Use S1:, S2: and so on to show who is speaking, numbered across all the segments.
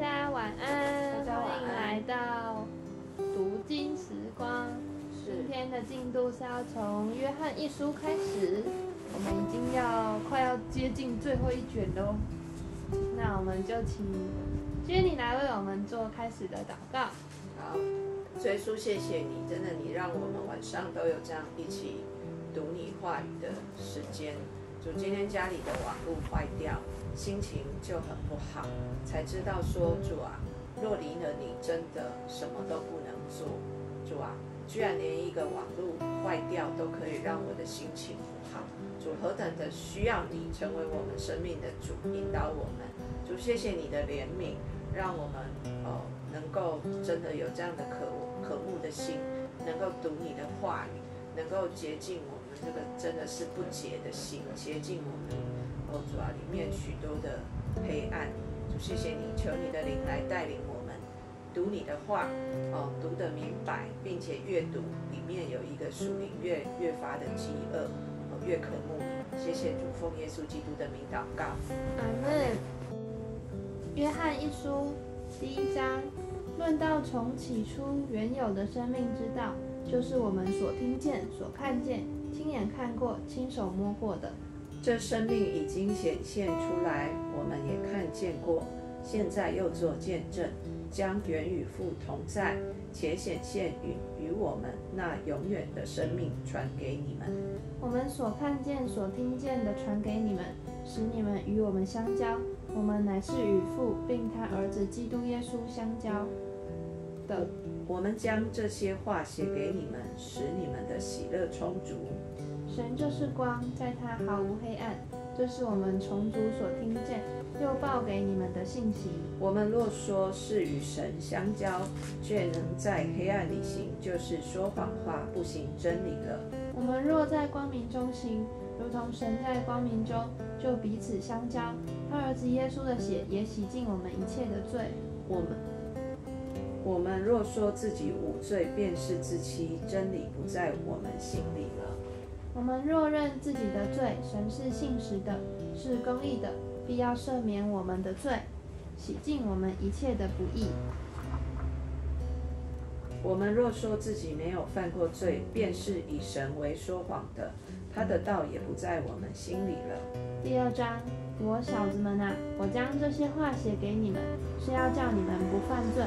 S1: 家晚安，
S2: 大家晚安
S1: 欢迎来到读经时光。今天的进度是要从约翰一书开始，我们已经要快要接近最后一卷喽。那我们就请 Jenny 来为我们做开始的祷告。
S2: 好，主耶稣，谢谢你，真的，你让我们晚上都有这样一起读你话语的时间。主，今天家里的网络坏掉，心情就很不好，才知道说，主啊，若离了你，真的什么都不能做。主啊，居然连一个网络坏掉都可以让我的心情不好。主何等的需要你成为我们生命的主，引导我们。主，谢谢你的怜悯，让我们哦能够真的有这样的渴渴慕的心，能够读你的话语，能够洁净我们这个真的是不洁的心，洁净我们哦主啊里面许多的黑暗。主，谢谢你，求你的灵来带领我们读你的话哦，读得明白，并且阅读里面有一个属灵越越发的饥饿，哦越渴慕你。谢谢主，奉耶稣基督的名祷告。
S1: 阿门。约翰一书第一章论到从起初原有的生命之道，就是我们所听见、所看见、亲眼看过、亲手摸过的。
S2: 这生命已经显现出来，我们也看见过，现在又做见证，将原与父同在，且显现与与我们那永远的生命传给你们。
S1: 我们所看见、所听见的传给你们，使你们与我们相交。我们乃是与父并他儿子基督耶稣相交的。
S2: 我们将这些话写给你们，使你们的喜乐充足。
S1: 神就是光，在他毫无黑暗。这是我们从主所听见又报给你们的信息。
S2: 我们若说是与神相交，却能在黑暗里行，就是说谎话，不行真理了。
S1: 我们若在光明中行，如同神在光明中，就彼此相交。他儿子耶稣的血也洗净我们一切的罪。
S2: 我们我们若说自己无罪，便是自欺，真理不在我们心里了。
S1: 我们若认自己的罪，神是信实的，是公义的，必要赦免我们的罪，洗净我们一切的不义。
S2: 我们若说自己没有犯过罪，便是以神为说谎的，他的道也不在我们心里了。
S1: 第二章，我小子们啊，我将这些话写给你们，是要叫你们不犯罪。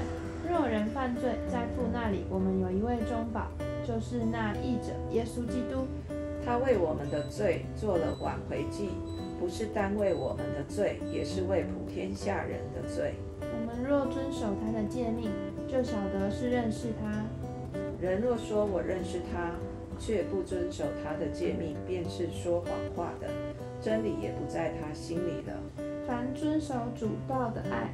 S1: 若人犯罪，在父那里，我们有一位中保，就是那义者耶稣基督。
S2: 他为我们的罪做了挽回祭，不是单为我们的罪，也是为普天下人的罪。
S1: 我们若遵守他的诫命，就晓得是认识他。
S2: 人若说我认识他，却不遵守他的诫命，便是说谎话的，真理也不在他心里了。
S1: 凡遵守主道的爱，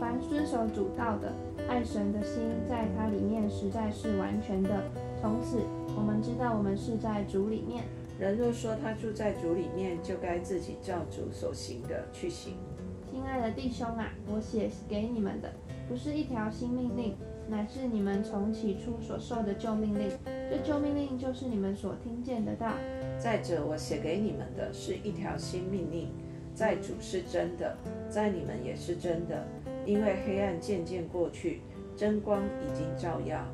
S1: 凡遵守主道的爱神的心，在他里面实在是完全的。从此，我们知道我们是在主里面。
S2: 人若说他住在主里面，就该自己照主所行的去行。
S1: 亲爱的弟兄啊，我写给你们的不是一条新命令，乃是你们从起初所受的旧命令。这旧命令就是你们所听见的道。
S2: 再者，我写给你们的是一条新命令，在主是真的，在你们也是真的，因为黑暗渐渐过去，真光已经照耀。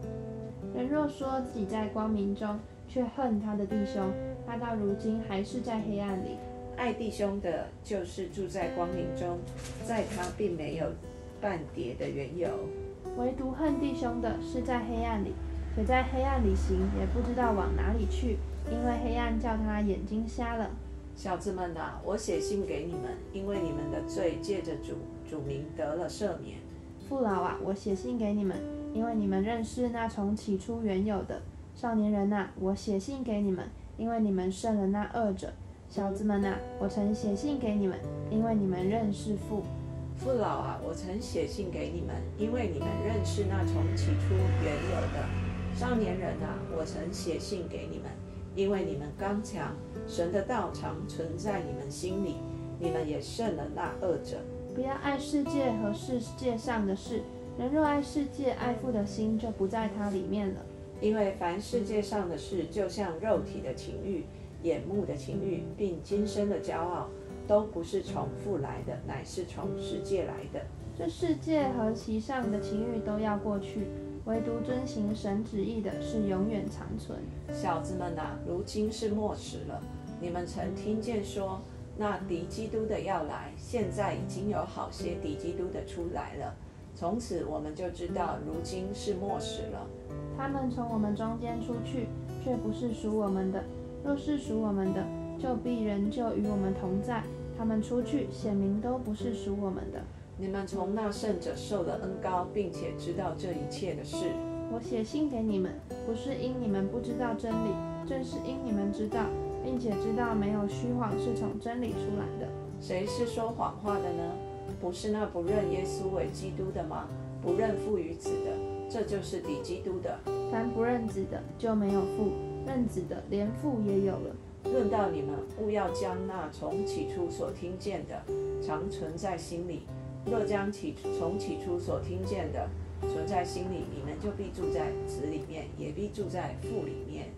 S1: 人若说自己在光明中，却恨他的弟兄，他到如今还是在黑暗里。
S2: 爱弟兄的，就是住在光明中，在他并没有半点的缘由。
S1: 唯独恨弟兄的，是在黑暗里，且在黑暗里行，也不知道往哪里去，因为黑暗叫他眼睛瞎了。
S2: 小子们啊，我写信给你们，因为你们的罪借着主主名得了赦免。
S1: 父老啊，我写信给你们，因为你们认识那从起初原有的。少年人呐、我写信给你们，因为你们胜了那恶者。小子们呐、我曾写信给你们，因为你们认识父。
S2: 父老啊，我曾写信给你们，因为你们认识那从起初原有的。少年人啊，我曾写信给你们，因为你们刚强，神的道常存在你们心里，你们也胜了那恶者。
S1: 不要爱世界和世界上的事。人若爱世界，爱父的心就不在它里面了。
S2: 因为凡世界上的事，就像肉体的情欲、眼目的情欲，并今生的骄傲，都不是从父来的，乃是从世界来的。
S1: 这世界和其上的情欲都要过去，唯独遵行神旨意的是永远长存。
S2: 小子们呐、如今是末时了。你们曾听见说，那敌基督的要来，现在已经有好些敌基督的出来了。从此我们就知道，如今是末时了。
S1: 他们从我们中间出去，却不是属我们的；若是属我们的，就必仍旧与我们同在。他们出去，显明都不是属我们的。
S2: 你们从那圣者受了恩高，并且知道这一切的事。
S1: 我写信给你们，不是因你们不知道真理，正是因你们知道，并且知道没有虚谎是从真理出来的。
S2: 谁是说谎话的呢？不是那不认耶稣为基督的吗？不认父与子的，这就是敌基督的。
S1: 凡不认子的，就没有父；认子的，连父也有了。
S2: 论到你们，务要将那从起初所听见的，常存在心里。若将起从起初所听见的存在心里，你们就必住在子里面，也必住在父里面。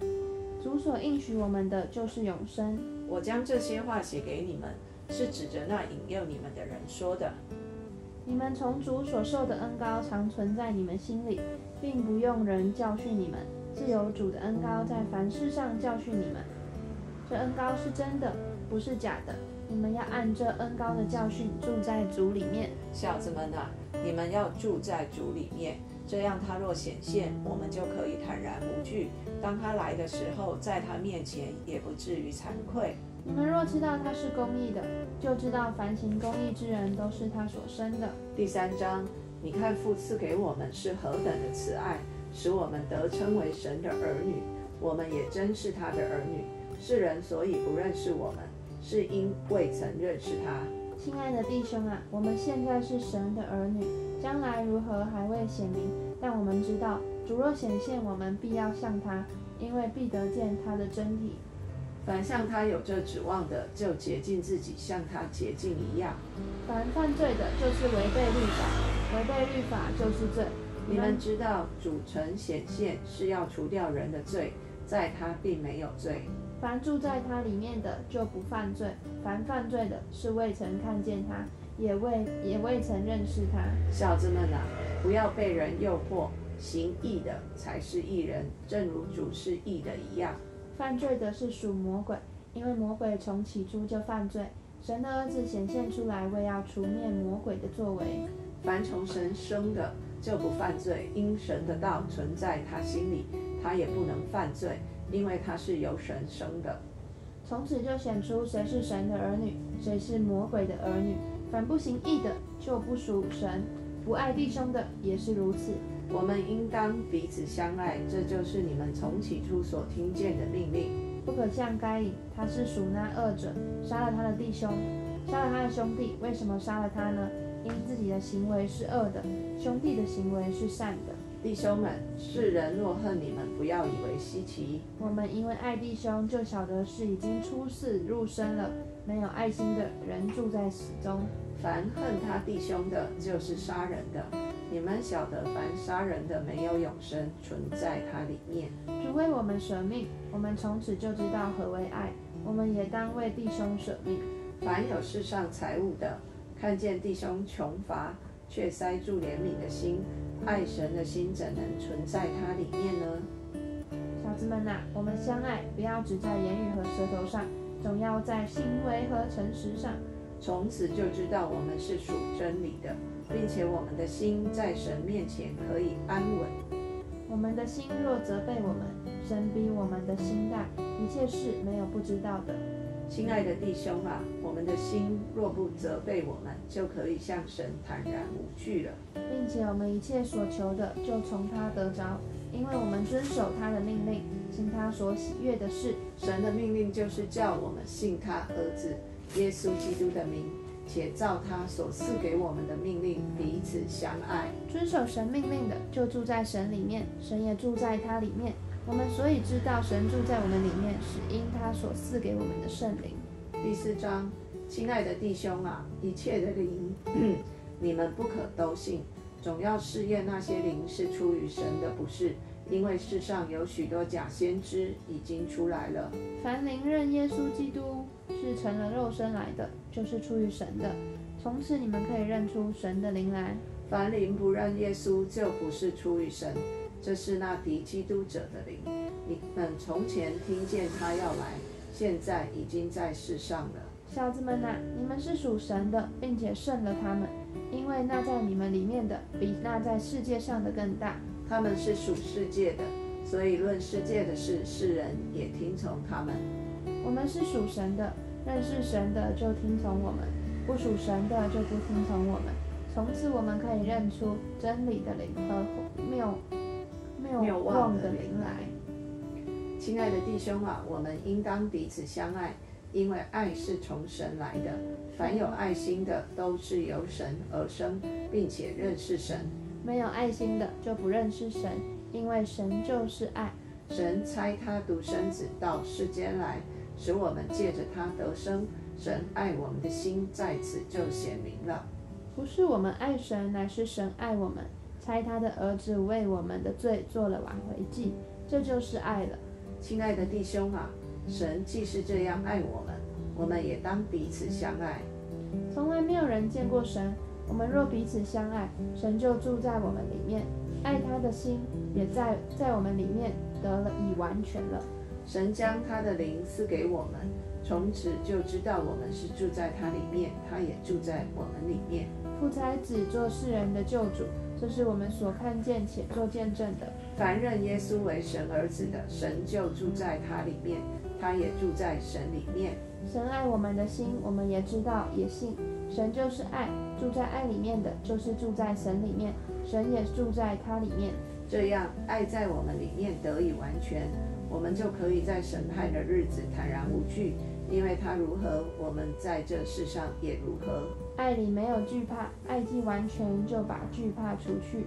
S1: 主所应许我们的就是永生。
S2: 我将这些话写给你们，是指着那引诱你们的人说的。
S1: 你们从主所受的恩高常存在你们心里，并不用人教训你们，自有主的恩高在凡事上教训你们。这恩高是真的，不是假的。你们要按这恩高的教训住在主里面。
S2: 小子们啊，你们要住在主里面，这样他若显现，我们就可以坦然无惧。当他来的时候，在他面前也不至于惭愧。
S1: 你们若知道他是公义的，就知道凡行公义之人都是他所生的。
S2: 第三章，你看父赐给我们是何等的慈爱，使我们得称为神的儿女。我们也真是他的儿女。世人所以不认识我们，是因未曾认识他。
S1: 亲爱的弟兄啊，我们现在是神的儿女，将来如何还未显明，但我们知道，主若显现，我们必要像他，因为必得见他的真体。
S2: 凡向他有这指望的，就洁净自己，像他洁净一样。
S1: 凡犯罪的，就是违背律法；违背律法就是罪。
S2: 你们知道，主成显现是要除掉人的罪，在他并没有罪。
S1: 凡住在他里面的，就不犯罪；凡犯罪的，是未曾看见他，也未也未曾认识他。
S2: 小子们啊，不要被人诱惑，行义的才是义人，正如主是义的一样。
S1: 犯罪的是属魔鬼，因为魔鬼从起初就犯罪。神的儿子显现出来，为要除灭魔鬼的作为。
S2: 凡从神生的，就不犯罪，因神的道存在他心里，他也不能犯罪，因为他是由神生的。
S1: 从此就显出谁是神的儿女，谁是魔鬼的儿女。凡不行义的，就不属神；不爱弟兄的，也是如此。
S2: 我们应当彼此相爱，这就是你们从起初所听见的命令。
S1: 不可像该隐，他是属那恶者，杀了他的弟兄，杀了他的兄弟。为什么杀了他呢？因自己的行为是恶的，兄弟的行为是善的。
S2: 弟兄们，世人若恨你们，不要以为稀奇。
S1: 我们因为爱弟兄，就晓得是已经出世入生了。没有爱心的人住在死中。
S2: 凡恨他弟兄的，就是杀人的。你们晓得，凡杀人的，没有永生存在他里面。
S1: 主为我们舍命，我们从此就知道何为爱。我们也当为弟兄舍命。
S2: 凡有世上财物的，看见弟兄穷乏，却塞住怜悯的心，爱神的心怎能存在它里面呢？
S1: 小子们呐、我们相爱，不要只在言语和舌头上，总要在行为和诚实上。
S2: 从此就知道我们是属真理的，并且我们的心在神面前可以安稳。
S1: 我们的心若责备我们，神比我们的心大，一切事没有不知道的。
S2: 亲爱的弟兄啊，我们的心若不责备我们，就可以向神坦然无惧了。
S1: 并且我们一切所求的，就从他得着，因为我们遵守他的命令，行他所喜悦的事。
S2: 神的命令就是叫我们信他儿子耶稣基督的名，且照他所赐给我们的命令彼此相爱。
S1: 遵守神命令的，就住在神里面，神也住在他里面。我们所以知道神住在我们里面，是因他所赐给我们的圣灵。
S2: 第四章，亲爱的弟兄啊，一切的灵，你们不可都信，总要试验那些灵是出于神的，不是，因为世上有许多假先知已经出来了。
S1: 凡灵认耶稣基督是成了肉身来的，就是出于神的。从此你们可以认出神的灵来。
S2: 凡灵不认耶稣，就不是出于神，这是那敌基督者的灵。你们从前听见他要来，现在已经在世上了。
S1: 小子们呐、你们是属神的，并且胜了他们，因为那在你们里面的，比那在世界上的更大。
S2: 他们是属世界的，所以论世界的事，世人也听从他们。
S1: 我们是属神的，认识神的就听从我们，不属神的就不听从我们。从此我们可以认出真理的灵和谬
S2: 谬
S1: 谬
S2: 妄的
S1: 灵
S2: 灵来
S1: 来。
S2: 亲爱的弟兄啊，我们应当彼此相爱，因为爱是从神来的。凡有爱心的，都是由神而生，并且认识神。
S1: 没有爱心的就不认识神，因为神就是爱。
S2: 神差他独生子到世间来，使我们借着他得生。神爱我们的心在此就显明了。
S1: 不是我们爱神，乃是神爱我们，差他的儿子为我们的罪做了挽回祭，这就是爱了。
S2: 亲爱的弟兄啊，神既是这样爱我们，我们也当彼此相爱。
S1: 从来没有人见过神，我们若彼此相爱，神就住在我们里面，爱他的心也在在我们里面得了已完全了。
S2: 神将他的灵赐给我们，从此就知道我们是住在他里面，他也住在我们里面。
S1: 父差子做世人的救主，这是我们所看见且做见证的。
S2: 凡认耶稣为神儿子的，神就住在他里面，他也住在神里面。
S1: 神爱我们的心，我们也知道，也信。神就是爱，住在爱里面的，就是住在神里面，神也住在他里面。
S2: 这样，爱在我们里面得以完全，我们就可以在审判的日子坦然无惧，因为他如何，我们在这世上也如何。
S1: 爱里没有惧怕，爱既完全，就把惧怕除去，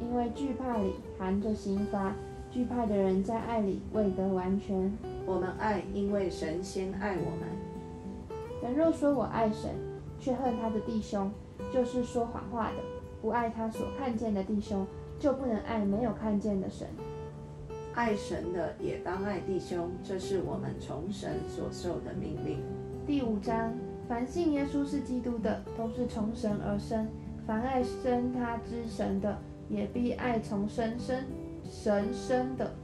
S1: 因为惧怕里含着刑罚。惧怕的人在爱里未得完全。
S2: 我们爱，因为神先爱我们。
S1: 人若说我爱神，却恨他的弟兄，就是说谎话的；不爱他所看见的弟兄，就不能爱没有看见的神。
S2: 爱神的也当爱弟兄，这是我们从神所受的命令。
S1: 第五章，凡信耶稣是基督的，都是从神而生；凡爱生他之神的，也必爱从生生神生的。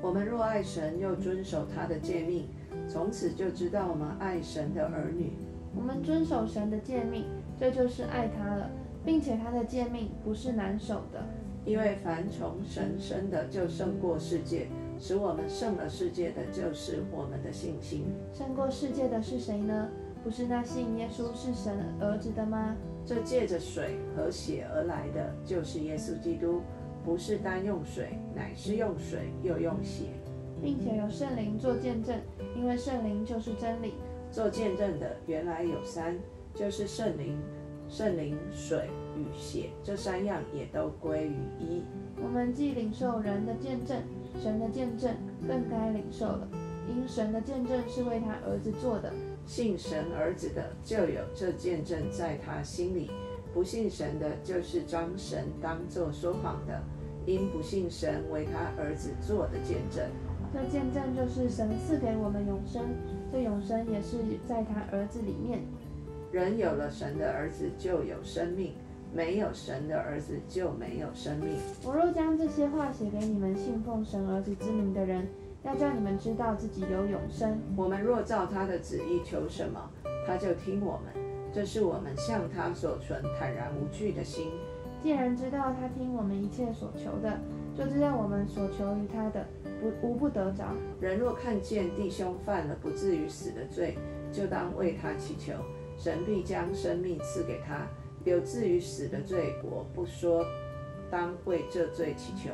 S2: 我们若爱神，又遵守他的诫命，从此就知道我们爱神的儿女。
S1: 我们遵守神的诫命，这就是爱他了，并且他的诫命不是难守的。
S2: 因为凡从神生的，就胜过世界；使我们胜了世界的，就是我们的信心。
S1: 胜过世界的是谁呢？不是那信耶稣是神儿子的吗？
S2: 这借着水和血而来的，就是耶稣基督，不是单用水，乃是用水又用血。
S1: 并且有圣灵做见证，因为圣灵就是真理。
S2: 做见证的原来有三，就是圣灵、圣灵、水与血，这三样也都归于一。
S1: 我们既领受人的见证，神的见证更该领受了，因神的见证是为他儿子做的。
S2: 信神儿子的，就有这见证在他心里；不信神的，就是将神当作说谎的，因不信神为他儿子做的见证。
S1: 这见证就是神赐给我们永生，这永生也是在他儿子里面。
S2: 人有了神的儿子，就有生命；没有神的儿子，就没有生命。
S1: 我若将这些话写给你们信奉神儿子之名的人，要叫你们知道自己有永生。
S2: 我们若照他的旨意求什么，他就听我们。这是我们向他所存坦然无惧的心。
S1: 既然知道他听我们一切所求的，就知道我们所求于他的不无不得着。
S2: 人若看见弟兄犯了不至于死的罪，就当为他祈求，神必将生命赐给他。有至于死的罪，我不说，当为这罪祈求。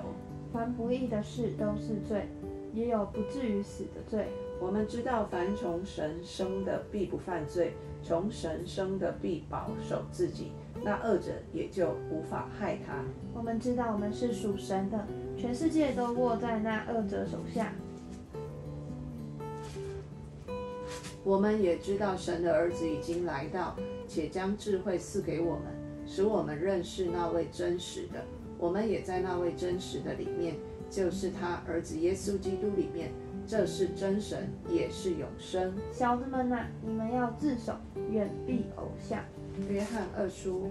S1: 凡不义的事都是罪，也有不至于死的罪。
S2: 我们知道，凡从神生的必不犯罪，从神生的必保守自己，那恶者也就无法害他。
S1: 我们知道我们是属神的，全世界都握在那恶者手下。
S2: 我们也知道，神的儿子已经来到，且将智慧赐给我们，使我们认识那位真实的。我们也在那位真实的里面，就是他儿子耶稣基督里面。这是真神，也是永生。
S1: 小子们呐、你们要自守，远避偶像。
S2: 约翰二书，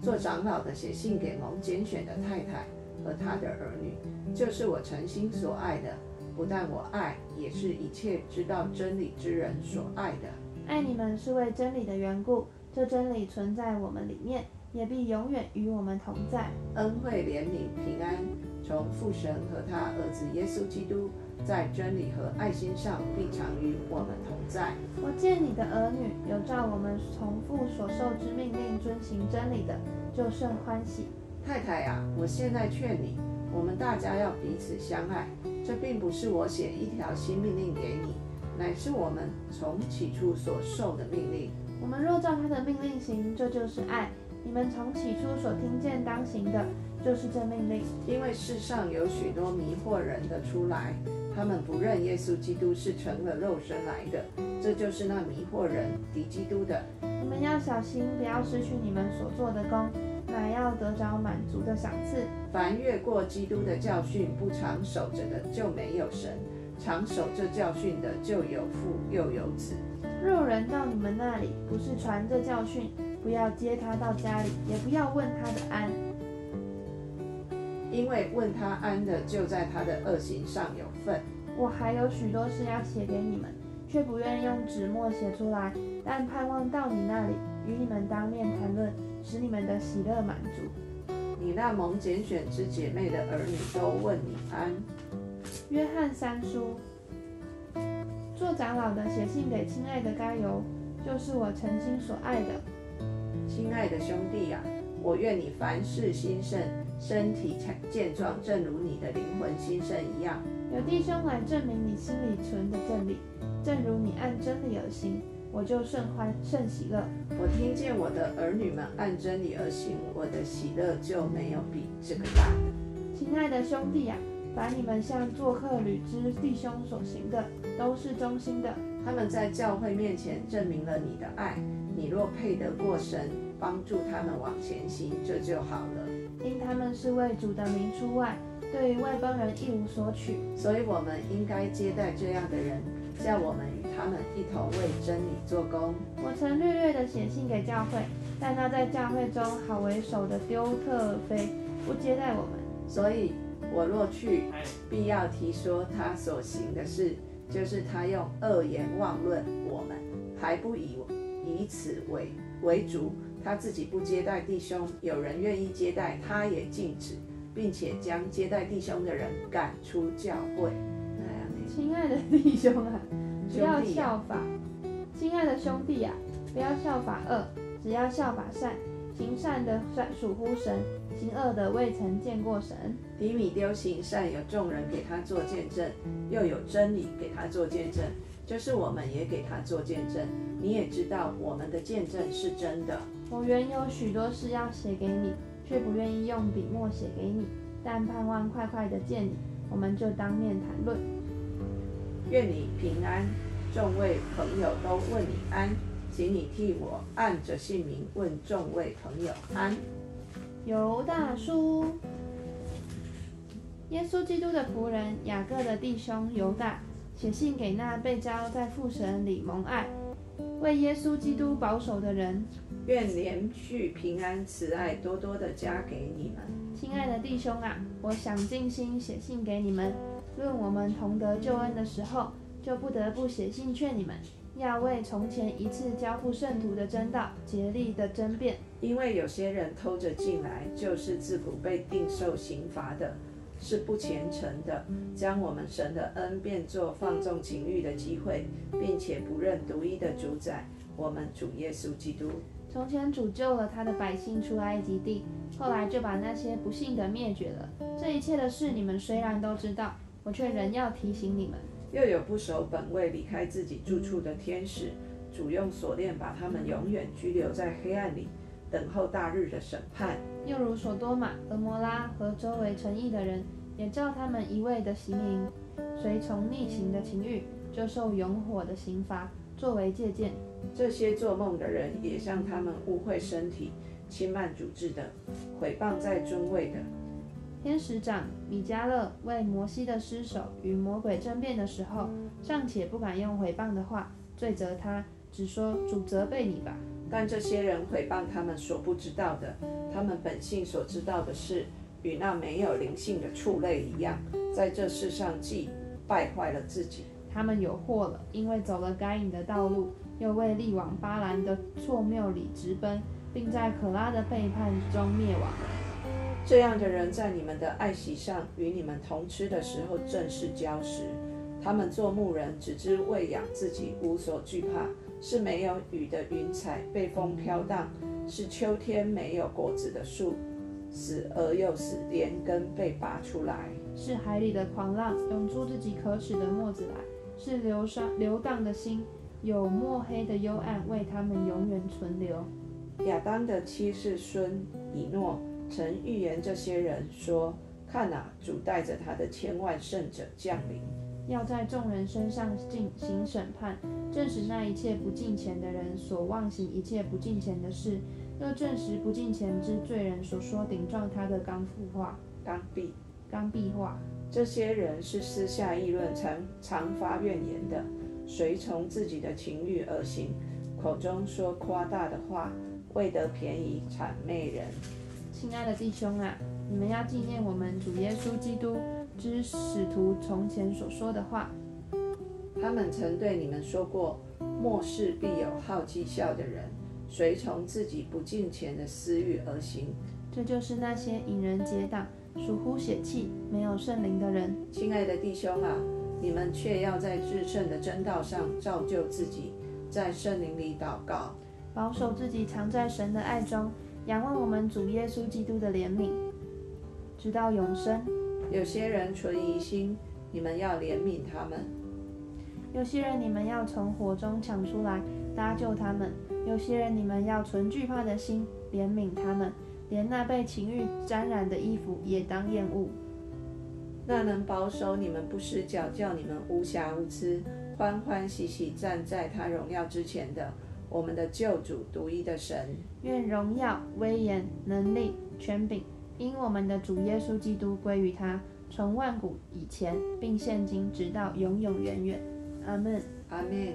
S2: 做长老的写信给蒙拣选的太太和他的儿女，就是我诚心所爱的，不但我爱，也是一切知道真理之人所爱的。
S1: 爱你们是为真理的缘故，这真理存在我们里面，也必永远与我们同在。
S2: 恩惠、怜悯、平安，从父神和他儿子耶稣基督，在真理和爱心上必常与我们同在。
S1: 我见你的儿女有照我们从父所受之命令遵行真理的，就甚欢喜。
S2: 太太呀、我现在劝你，我们大家要彼此相爱。这并不是我写一条新命令给你，乃是我们从起初所受的命令。
S1: 我们若照他的命令行，这就是爱。你们从起初所听见当行的，就是这命令。
S2: 因为世上有许多迷惑人的出来，他们不认耶稣基督是成了肉身来的，这就是那迷惑人敌基督的。
S1: 你们要小心，不要失去你们所做的功，乃要得着满足的赏赐。
S2: 凡越过基督的教训不常守着的，就没有神；常守这教训的，就有父又有子。
S1: 若人到你们那里，不是传这教训，不要接他到家里，也不要问他的安。
S2: 因为问他安的，就在他的恶行上有份。
S1: 我还有许多事要写给你们，却不愿用纸墨写出来，但盼望到你那里，与你们当面谈论，使你们的喜乐满足。
S2: 你那蒙拣选之姐妹的儿女都问你安。
S1: 约翰三书，做长老的写信给亲爱的该由，就是我曾经所爱的。
S2: 亲爱的兄弟啊、我愿你凡事兴盛，身体健壮，正如你的灵魂兴盛一样。
S1: 有弟兄来证明你心里存的真理，正如你按真理而行，我就甚欢甚喜乐。
S2: 我听见我的儿女们按真理而行，我的喜乐就没有比这个大的。
S1: 亲爱的兄弟呀、凡你们向做客旅之弟兄所行的，都是忠心的。
S2: 他们在教会面前证明了你的爱，你若配得过神，帮助他们往前行，这就好了。
S1: 因他们是为主的名出外，对于外邦人一无所取。
S2: 所以我们应该接待这样的人，叫我们与他们一同为真理做工。
S1: 我曾略略的写信给教会，但那在教会中好为首的丢特尔菲不接待我们。
S2: 所以我若去，必要提说他所行的事，就是他用恶言妄论我们，还不以以此为为主。他自己不接待弟兄，有人愿意接待，他也禁止，并且将接待弟兄的人赶出教会。
S1: 亲爱的弟兄啊，不要效法；亲爱的兄弟呀、不要效法恶，只要效法善。行善的算属乎神，行恶的未曾见过神。
S2: 迪米丢行善，有众人给他做见证，又有真理给他做见证，就是我们也给他做见证。你也知道我们的见证是真的。
S1: 我原有许多事要写给你，却不愿意用笔墨写给你，但盼望快快的见你，我们就当面谈论。
S2: 愿你平安，众位朋友都问你安，请你替我按着姓名问众位朋友安。
S1: 犹大书，耶稣基督的仆人雅各的弟兄犹大，写信给那被交在父神里蒙爱、为耶稣基督保守的人。
S2: 愿连续平安慈爱多多的加给你们。
S1: 亲爱的弟兄啊，我想尽心写信给你们，论我们同得救恩的时候，就不得不写信劝你们，要为从前一次交付圣徒的真道竭力的争辩。
S2: 因为有些人偷着进来，就是自古被定受刑罚的，是不虔诚的，将我们神的恩变作放纵情欲的机会，并且不认独一的主宰，我们主耶稣基督。
S1: 从前主救了他的百姓出埃及地，后来就把那些不幸的灭绝了。这一切的事你们虽然都知道，我却仍要提醒你们。
S2: 又有不守本位、离开自己住处的天使，主用锁链把他们永远拘留在黑暗里，等候大日的审判。
S1: 又如索多玛、俄摩拉和周围城邑的人，也照他们一味的行淫，随从逆行的情欲，就受永火的刑罚，作为借鉴。
S2: 这些做梦的人也像他们污秽身体、轻慢主治的、毁谤在尊位的，
S1: 天使长米迦勒为摩西的尸首与魔鬼争辩的时候，尚且不敢用毁谤的话罪责他，只说主责备你吧。
S2: 但这些人毁谤他们所不知道的，他们本性所知道的事，与那没有灵性的畜类一样，在这世上既败坏了自己。
S1: 他们有祸了，因为走了该隐的道路，又为力往巴兰的错谬里直奔，并在可拉的背叛中灭亡了。
S2: 这样的人在你们的爱席上与你们同吃的时候，正是礁石。他们做牧人，只知喂养自己，无所惧怕。是没有雨的云彩，被风飘荡；是秋天没有果子的树，死而又死，连根被拔出来。
S1: 是海里的狂浪，涌出自己可耻的沫子来；是流上流荡的心，有墨黑的幽暗为他们永远存留。
S2: 亚当的妻是孙以诺，曾预言这些人说：“看哪，主带着他的千万圣者降临。”
S1: 要在众人身上进行审判，证实那一切不敬虔的人所妄行一切不敬虔的事，又证实不敬虔之罪人所说顶撞他的刚复话、
S2: 刚愎、
S1: 刚愎话。
S2: 这些人是私下议论、常常发怨言的，随从自己的情欲而行，口中说夸大的话，为得便宜谄媚人。
S1: 亲爱的弟兄啊，你们要纪念我们主耶稣基督。之使徒从前所说的话，
S2: 他们曾对你们说过：末世必有好讥笑的人，随从自己不敬虔的私欲而行。
S1: 这就是那些引人结党、属乎血气、没有圣灵的人。
S2: 亲爱的弟兄啊，你们却要在至圣的真道上造就自己，在圣灵里祷告，
S1: 保守自己藏在神的爱中，仰望我们主耶稣基督的怜悯，直到永生。
S2: 有些人存疑心，你们要怜悯他们；
S1: 有些人你们要从火中抢出来搭救他们；有些人你们要存惧怕的心怜悯他们，连那被情欲沾染的衣服也当厌恶。
S2: 那能保守你们不失脚，叫你们无瑕无疵，欢欢喜喜站在他荣耀之前的，我们的救主独一的神，
S1: 愿荣耀、威严、能力、权柄。因我们的主耶稣基督归于他，从万古以前，并现今直到永永远远。阿门。
S2: 阿门。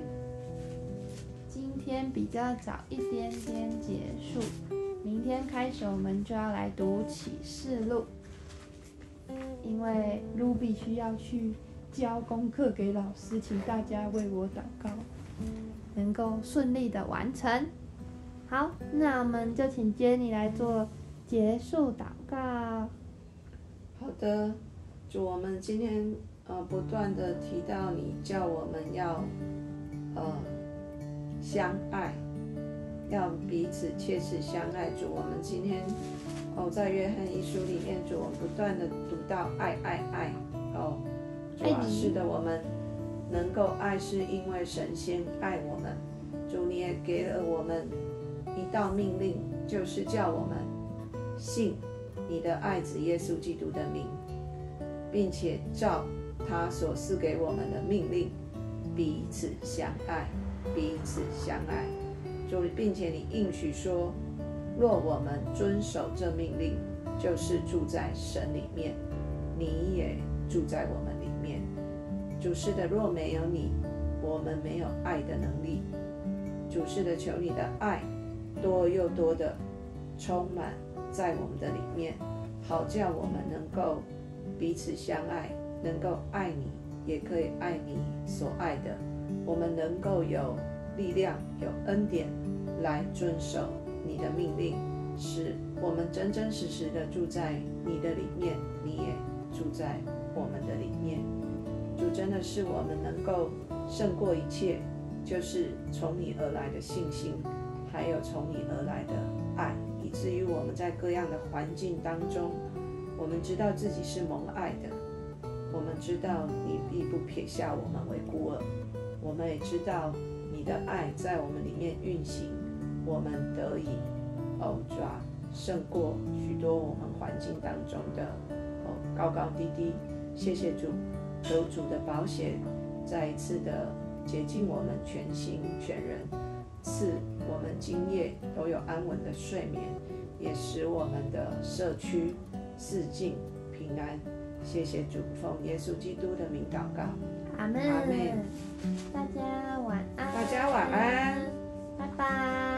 S1: 今天比较早一点点结束，明天开始我们就要来读启示录，因为 Ruby 需要去交功课给老师，请大家为我祷告，能够顺利的完成。好，那我们就请 Jenny 来做。结束祷告。
S2: 好的，主，我们今天呃不断的提到你叫我们要呃相爱，要彼此切实相爱。主，我们今天哦在约翰一书里面，主，我们不断的读到爱爱爱哦，主啊，是的，我们能够爱是因为神先爱我们。主，你也给了我们一道命令，就是叫我们。信你的爱子耶稣基督的名，并且照他所赐给我们的命令，彼此相爱，彼此相爱。主，并且你应许说，若我们遵守这命令，就是住在神里面，你也住在我们。主是的，若没有你，我们没有爱的能力。主是的，求你的爱多又多的充满。在我们的里面，好叫我们能够彼此相爱，能够爱你，也可以爱你所爱的。我们能够有力量、有恩典来遵守你的命令，使我们真真实实的住在你的里面，你也住在我们的里面。主真的是我们能够胜过一切，就是从你而来的信心，还有从你而来的爱。以至于我们在各样的环境当中，我们知道自己是蒙爱的，我们知道你必不撇下我们为孤儿，我们也知道你的爱在我们里面运行，我们得以哦抓胜过许多我们环境当中的哦高高低低。谢谢主，求主的保险再一次的洁净我们全心全人。赐我们今夜都有安稳的睡眠，也使我们的社区四境平平安。谢谢主，奉耶稣基督的名祷告。
S1: 阿门。
S2: 阿门
S1: 大家晚安。
S2: 大家晚安。
S1: 拜拜。